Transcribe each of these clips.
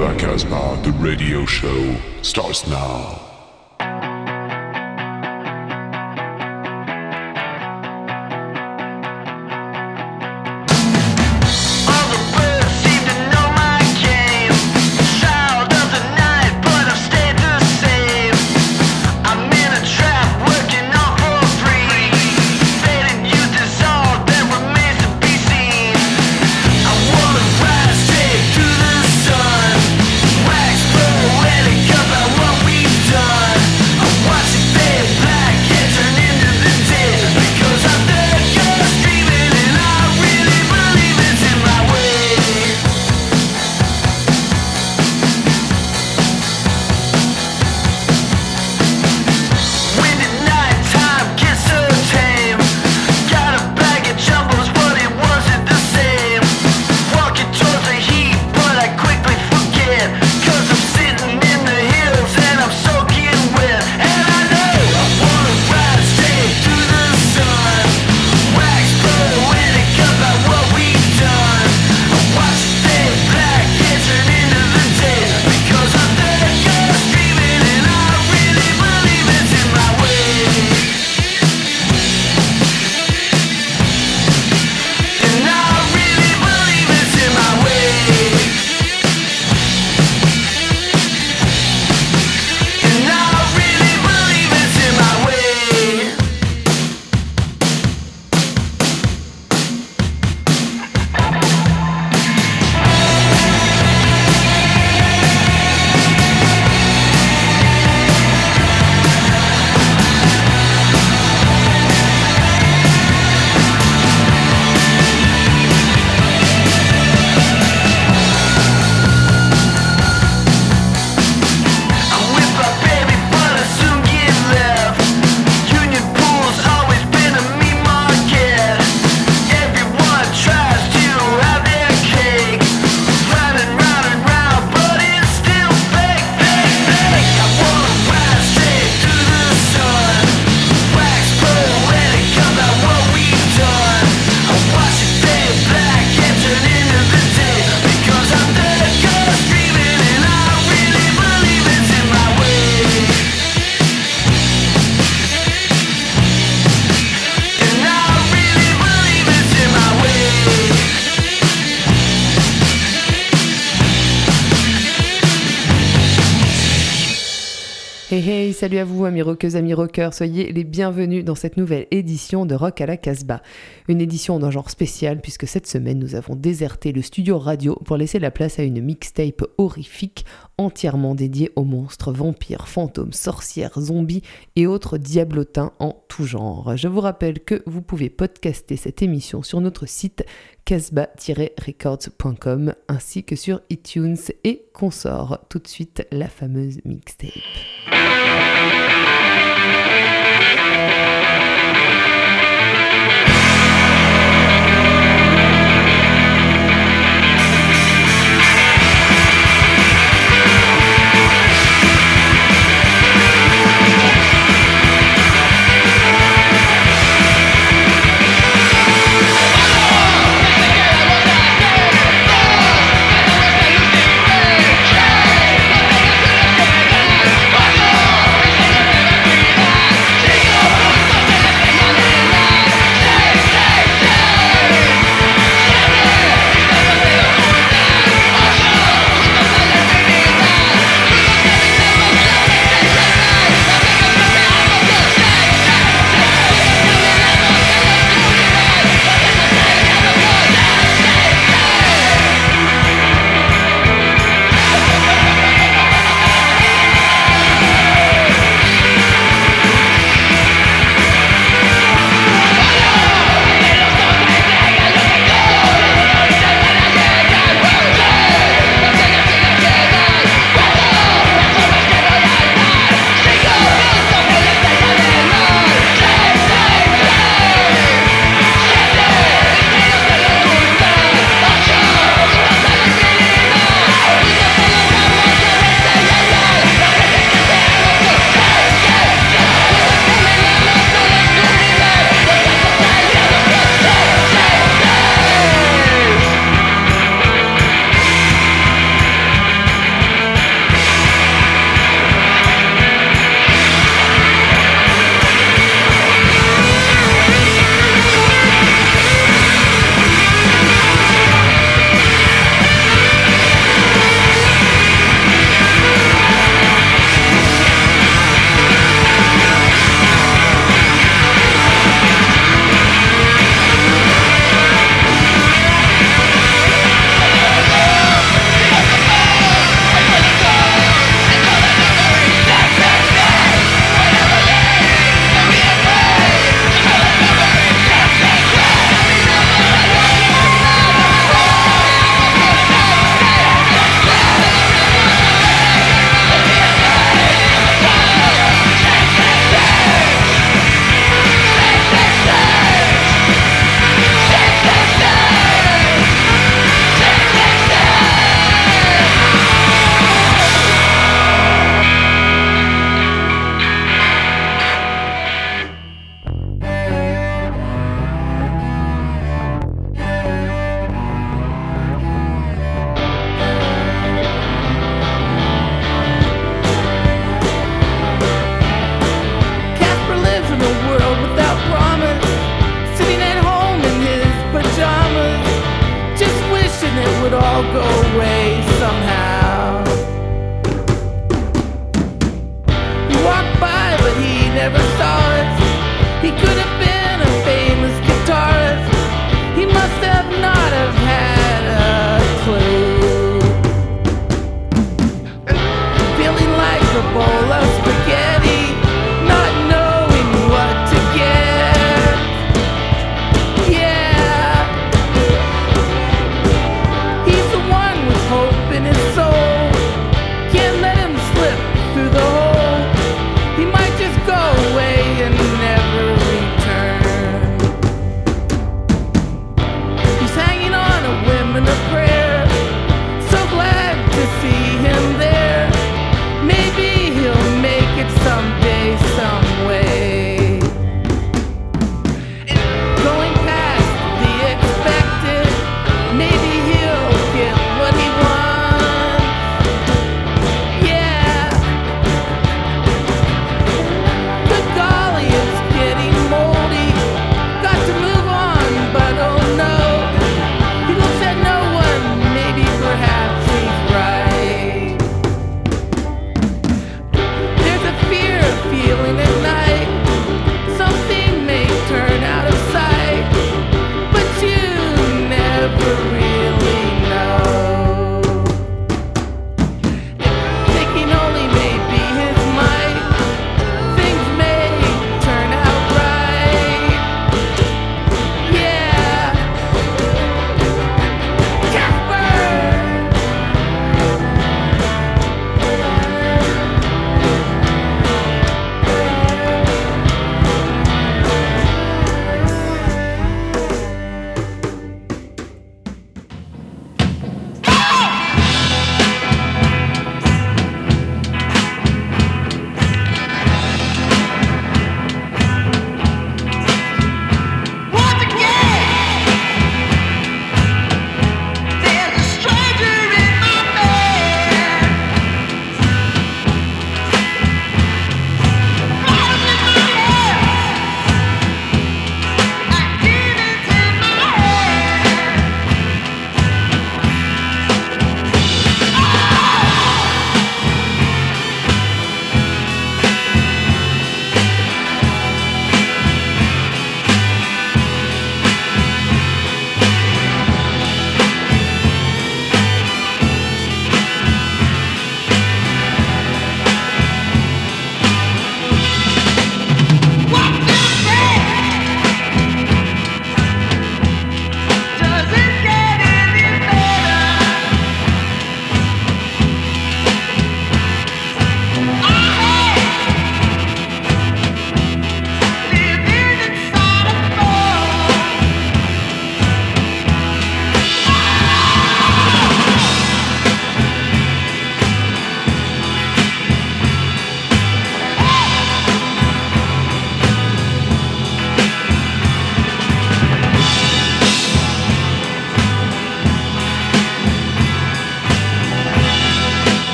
La Casbah, the radio show, starts now. Amis rockeurs. Soyez les bienvenus dans cette nouvelle édition de Rock à la Casbah. Une édition d'un genre spécial puisque cette semaine nous avons déserté le studio radio pour laisser la place à une mixtape horrifique entièrement dédiée aux monstres, vampires, fantômes, sorcières, zombies et autres diablotins en tout genre. Je vous rappelle que vous pouvez podcaster cette émission sur notre site casbah-records.com ainsi que sur iTunes et consort. Tout de suite la fameuse mixtape.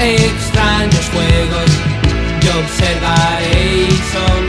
Extraños juegos. Yo observaré y.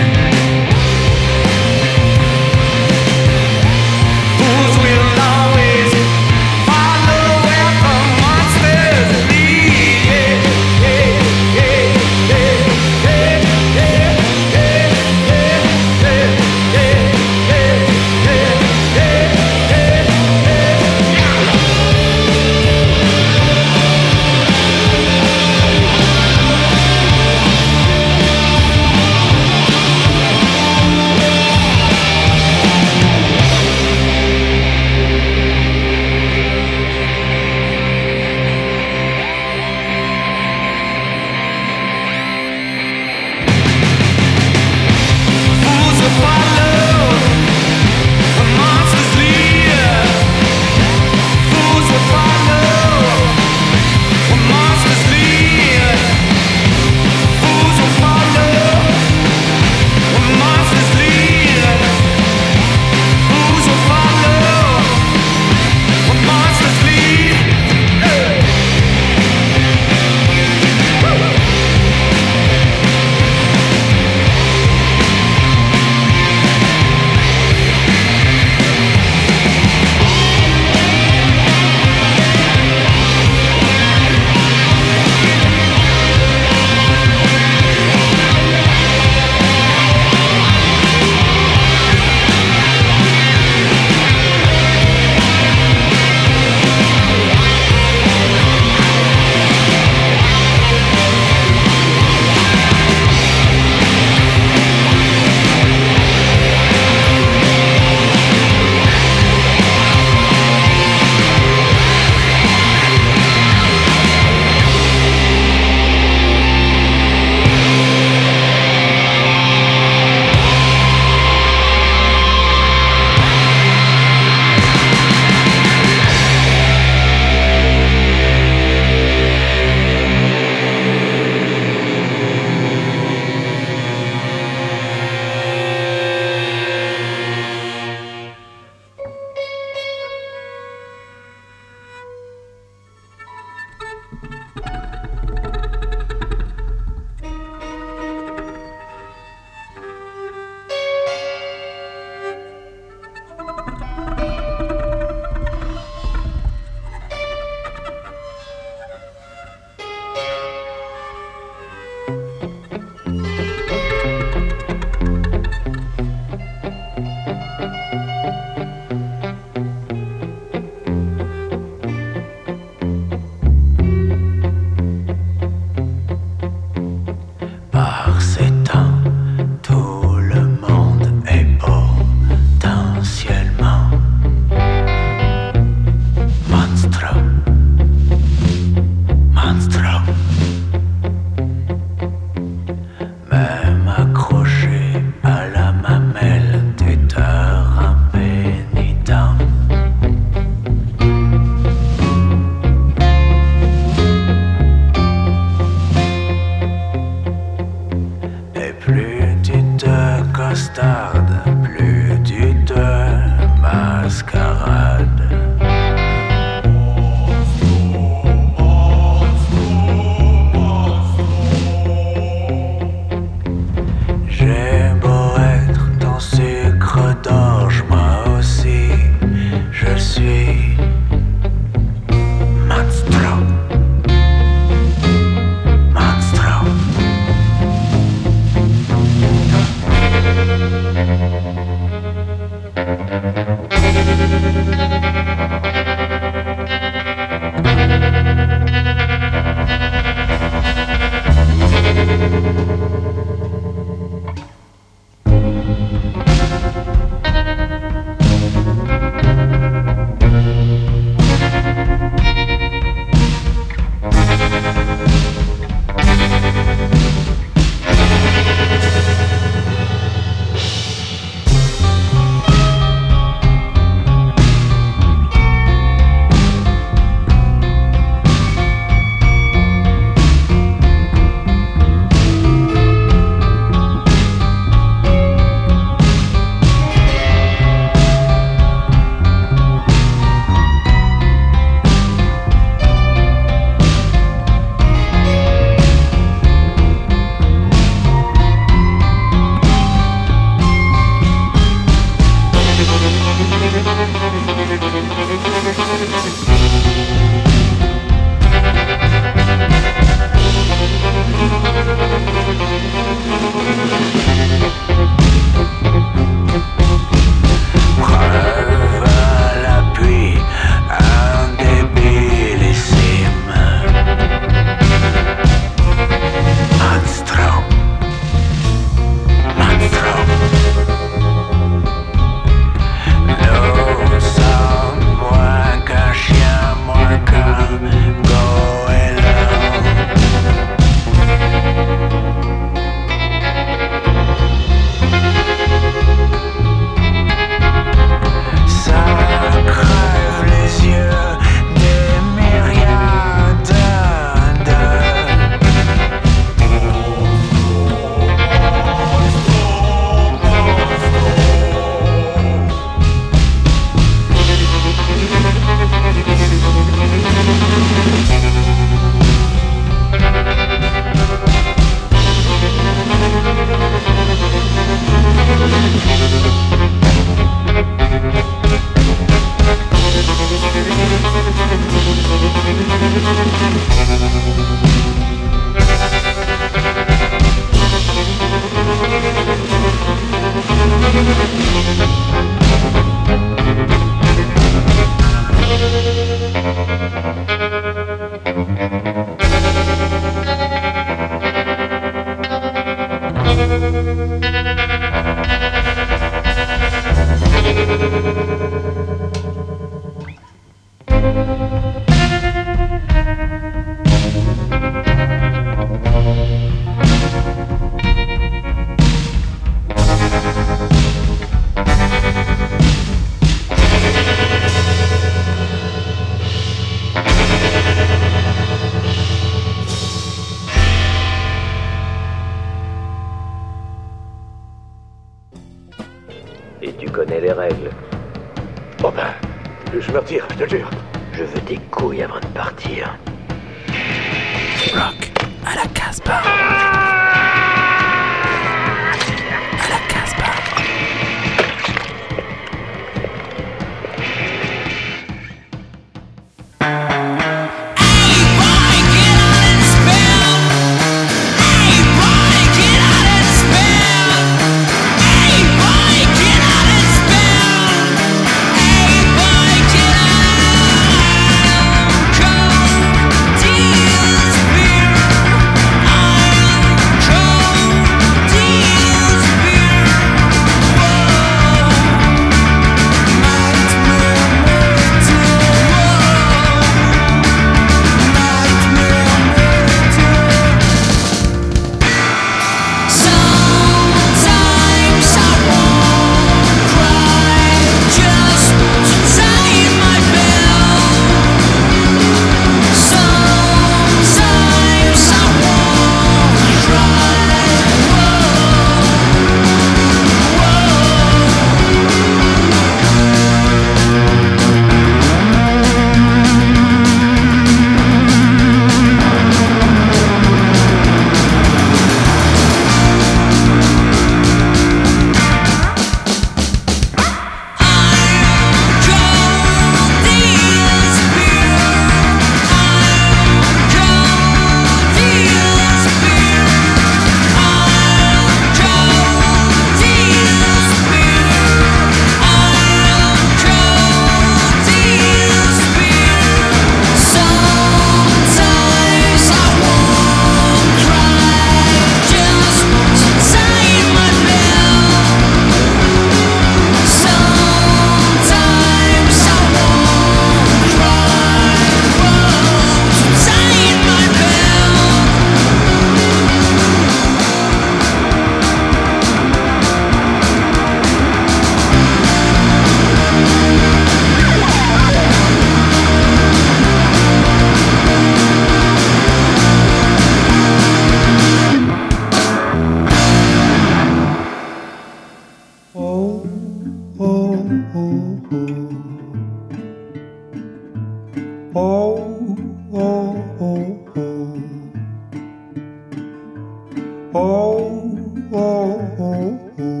Oh, oh, oh, oh.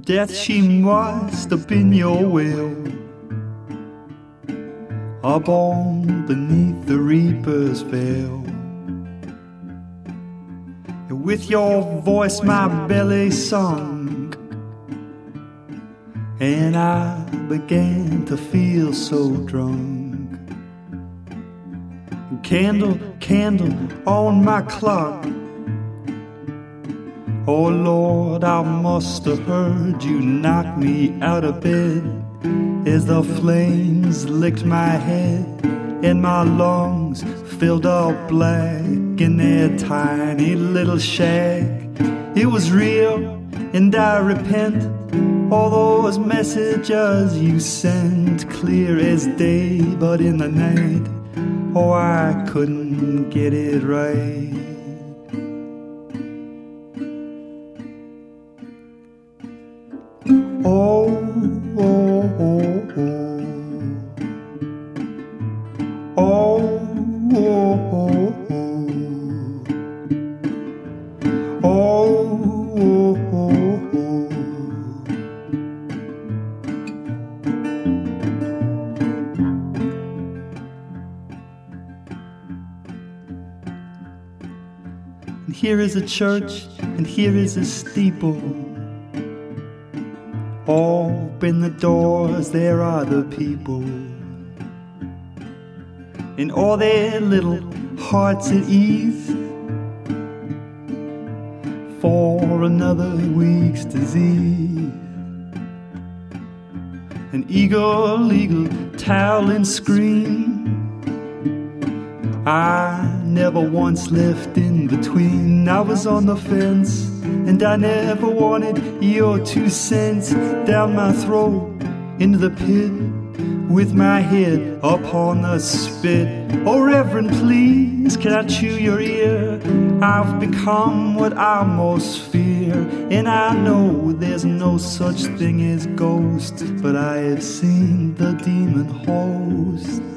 Death she must have been your will Up on beneath the reaper's veil With your voice my belly sung and I began to feel so drunk. Candle, candle on my clock. Oh Lord, I must have heard you knock me out of bed as the flames licked my head and my lungs filled all black in their tiny little shack. It was real, and I repent. All those messages you sent, clear as day, but in the night, oh, I couldn't get it right. Is a church, and here is a steeple. Open the doors, there are the people. In all their little hearts at ease for another week's disease. An eagle, eagle, towel and scream. I never once left in between. I was on the fence, and I never wanted your two cents down my throat into the pit with my head upon the spit. Oh, Reverend, please, can I chew your ear? I've become what I most fear, and I know there's no such thing as ghosts, but I have seen the demon host.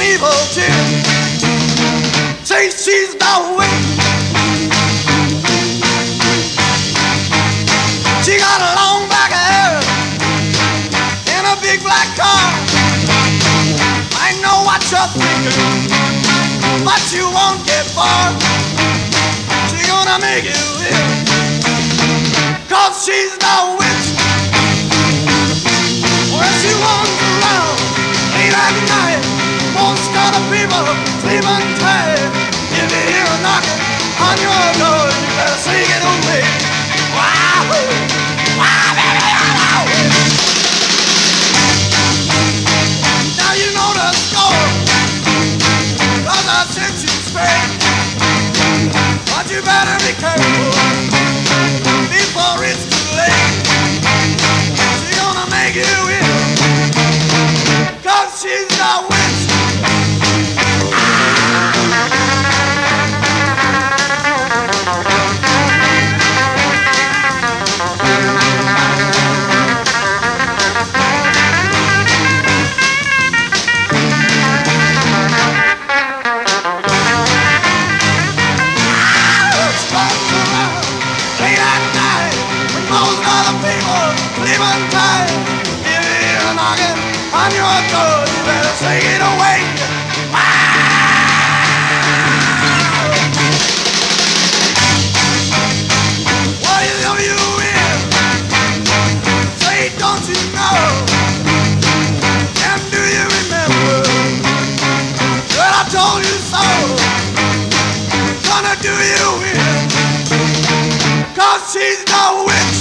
an evil chick. Say she's the way. She got a long black hair and a big black car. I know what you're thinking, but you won't get far. She gonna make you live, cause she's the witch. When she wanders around late at night lot of people sleeping tight. If you hear a knocking on your door, you better sing it away. Wow, wow, baby, hello. Now you know the score. Cause I sent you straight. But you better be careful. Cause she's the witch.